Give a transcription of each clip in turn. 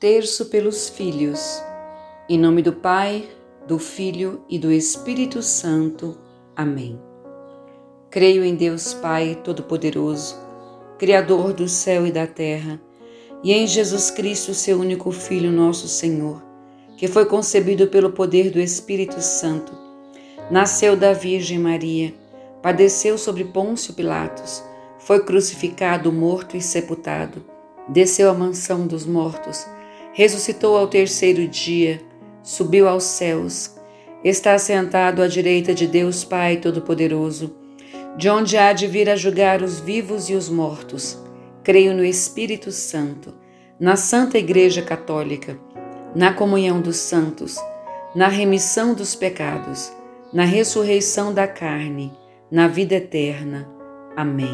Terço pelos filhos. Em nome do Pai, do Filho e do Espírito Santo. Amém. Creio em Deus Pai Todo-Poderoso, Criador do céu e da terra, e em Jesus Cristo, seu único Filho, nosso Senhor, que foi concebido pelo poder do Espírito Santo, nasceu da Virgem Maria, padeceu sobre Pôncio Pilatos, foi crucificado, morto e sepultado, desceu à mansão dos mortos ressuscitou ao terceiro dia, subiu aos céus, está sentado à direita de Deus Pai Todo-Poderoso, de onde há de vir a julgar os vivos e os mortos. Creio no Espírito Santo, na Santa Igreja Católica, na comunhão dos santos, na remissão dos pecados, na ressurreição da carne, na vida eterna. Amém.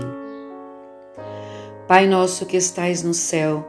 Pai nosso que estais no céu,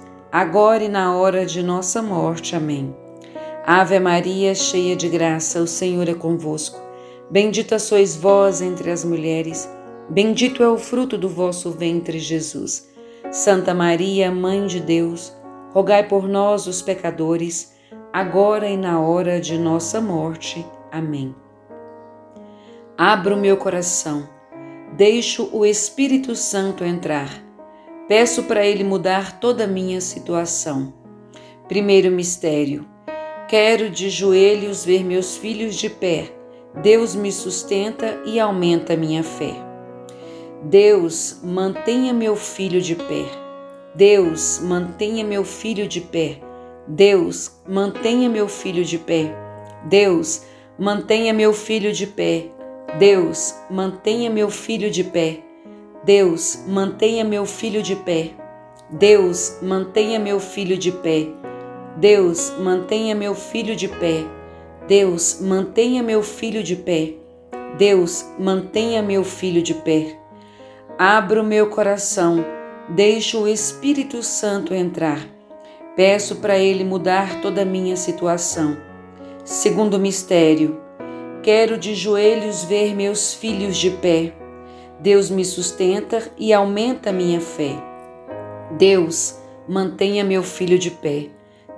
agora e na hora de nossa morte. Amém. Ave Maria, cheia de graça, o Senhor é convosco. Bendita sois vós entre as mulheres, bendito é o fruto do vosso ventre, Jesus. Santa Maria, Mãe de Deus, rogai por nós, os pecadores, agora e na hora de nossa morte. Amém. Abro meu coração, deixo o Espírito Santo entrar Peço para Ele mudar toda a minha situação. Primeiro mistério. Quero de joelhos ver meus filhos de pé. Deus me sustenta e aumenta minha fé. Deus, mantenha meu filho de pé. Deus, mantenha meu filho de pé. Deus, mantenha meu filho de pé. Deus, mantenha meu filho de pé. Deus, mantenha meu filho de pé. Deus, mantenha meu filho de pé. Deus, mantenha meu filho de pé. Deus, mantenha meu filho de pé. Deus, mantenha meu filho de pé. Deus, mantenha meu filho de pé. Abro meu coração, deixo o Espírito Santo entrar. Peço para ele mudar toda a minha situação. Segundo mistério, quero de joelhos ver meus filhos de pé. Deus me sustenta e aumenta minha fé. Deus, mantenha meu filho de pé.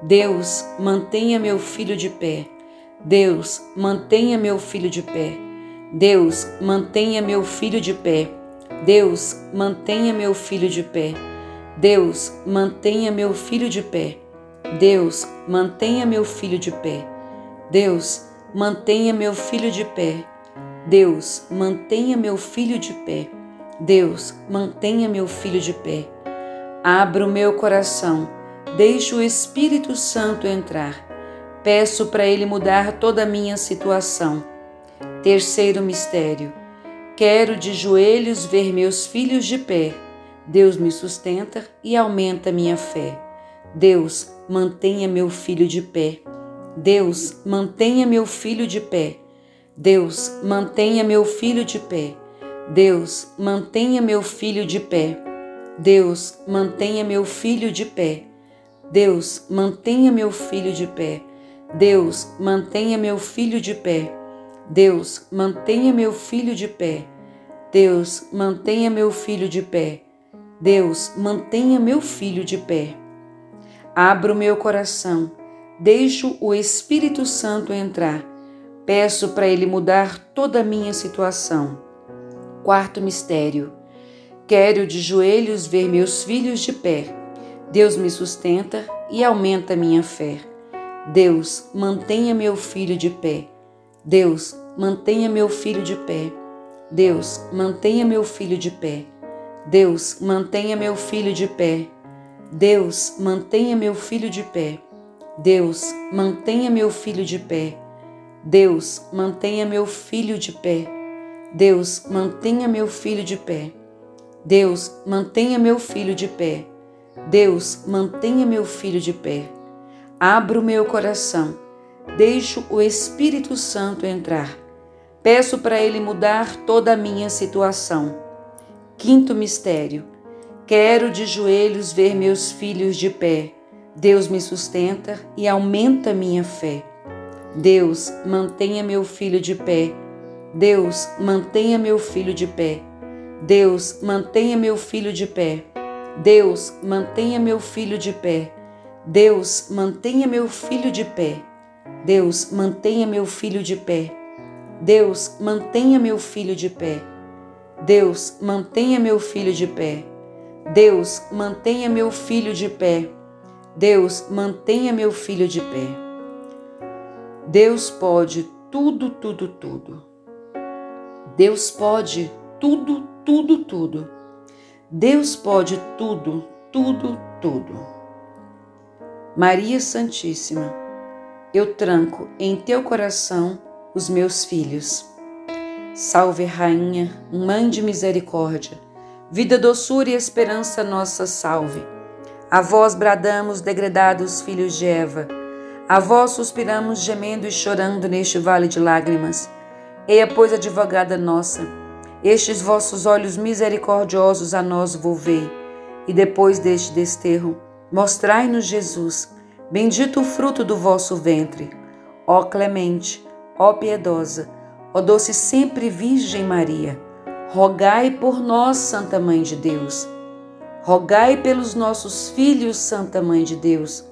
Deus, mantenha meu filho de pé. Deus, mantenha meu filho de pé. Deus, mantenha meu filho de pé. Deus, mantenha meu filho de pé. Deus, mantenha meu filho de pé. Deus, mantenha meu filho de pé. Deus, mantenha meu filho de pé. Deus, mantenha meu filho de pé. Deus, mantenha meu filho de pé. Abro meu coração, deixo o Espírito Santo entrar. Peço para ele mudar toda a minha situação. Terceiro mistério. Quero de joelhos ver meus filhos de pé. Deus me sustenta e aumenta minha fé. Deus, mantenha meu filho de pé. Deus, mantenha meu filho de pé. Deus, mantenha meu filho de pé. Deus, mantenha meu filho de pé. Deus, mantenha meu filho de pé. Deus, mantenha meu filho de pé. Deus, mantenha meu filho de pé. Deus, mantenha meu filho de pé. Deus, mantenha meu filho de pé. Deus, mantenha meu filho de pé. Abro meu coração, deixo o Espírito Santo entrar Peço para Ele mudar toda a minha situação. Quarto mistério. Quero de joelhos ver meus filhos de pé. Deus me sustenta e aumenta minha fé. Deus, mantenha meu filho de pé. Deus, mantenha meu filho de pé. Deus, mantenha meu filho de pé. Deus, mantenha meu filho de pé. Deus, mantenha meu filho de pé. Deus, mantenha meu filho de pé. Deus, mantenha meu filho de pé. Deus, mantenha meu filho de pé. Deus, mantenha meu filho de pé. Deus, mantenha meu filho de pé. Abro meu coração, deixo o Espírito Santo entrar. Peço para ele mudar toda a minha situação. Quinto mistério. Quero de joelhos ver meus filhos de pé. Deus me sustenta e aumenta minha fé. Deus, mantenha meu filho de pé. Deus, mantenha meu filho de pé. Deus, mantenha meu filho de pé. Deus, mantenha meu filho de pé. Deus, mantenha meu filho de pé. Deus, mantenha meu filho de pé. Deus, mantenha meu filho de pé. Deus, mantenha meu filho de pé. Deus, mantenha meu filho de pé. Deus, mantenha meu filho de pé. Deus pode tudo, tudo, tudo. Deus pode tudo, tudo, tudo. Deus pode tudo, tudo, tudo. Maria Santíssima, eu tranco em teu coração os meus filhos. Salve, Rainha, Mãe de Misericórdia, vida, doçura e esperança nossa salve. A vós bradamos, degredados filhos de Eva a vós suspiramos, gemendo e chorando neste vale de lágrimas. Eia, pois, advogada nossa, estes vossos olhos misericordiosos a nós volvei, e depois deste desterro, mostrai-nos Jesus, bendito o fruto do vosso ventre. Ó clemente, ó piedosa, ó doce sempre Virgem Maria, rogai por nós, Santa Mãe de Deus. Rogai pelos nossos filhos, Santa Mãe de Deus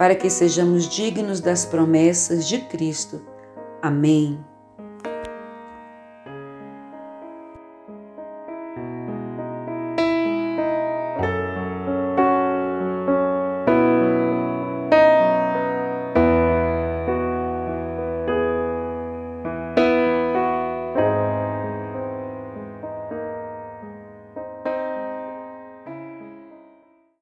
para que sejamos dignos das promessas de Cristo. Amém.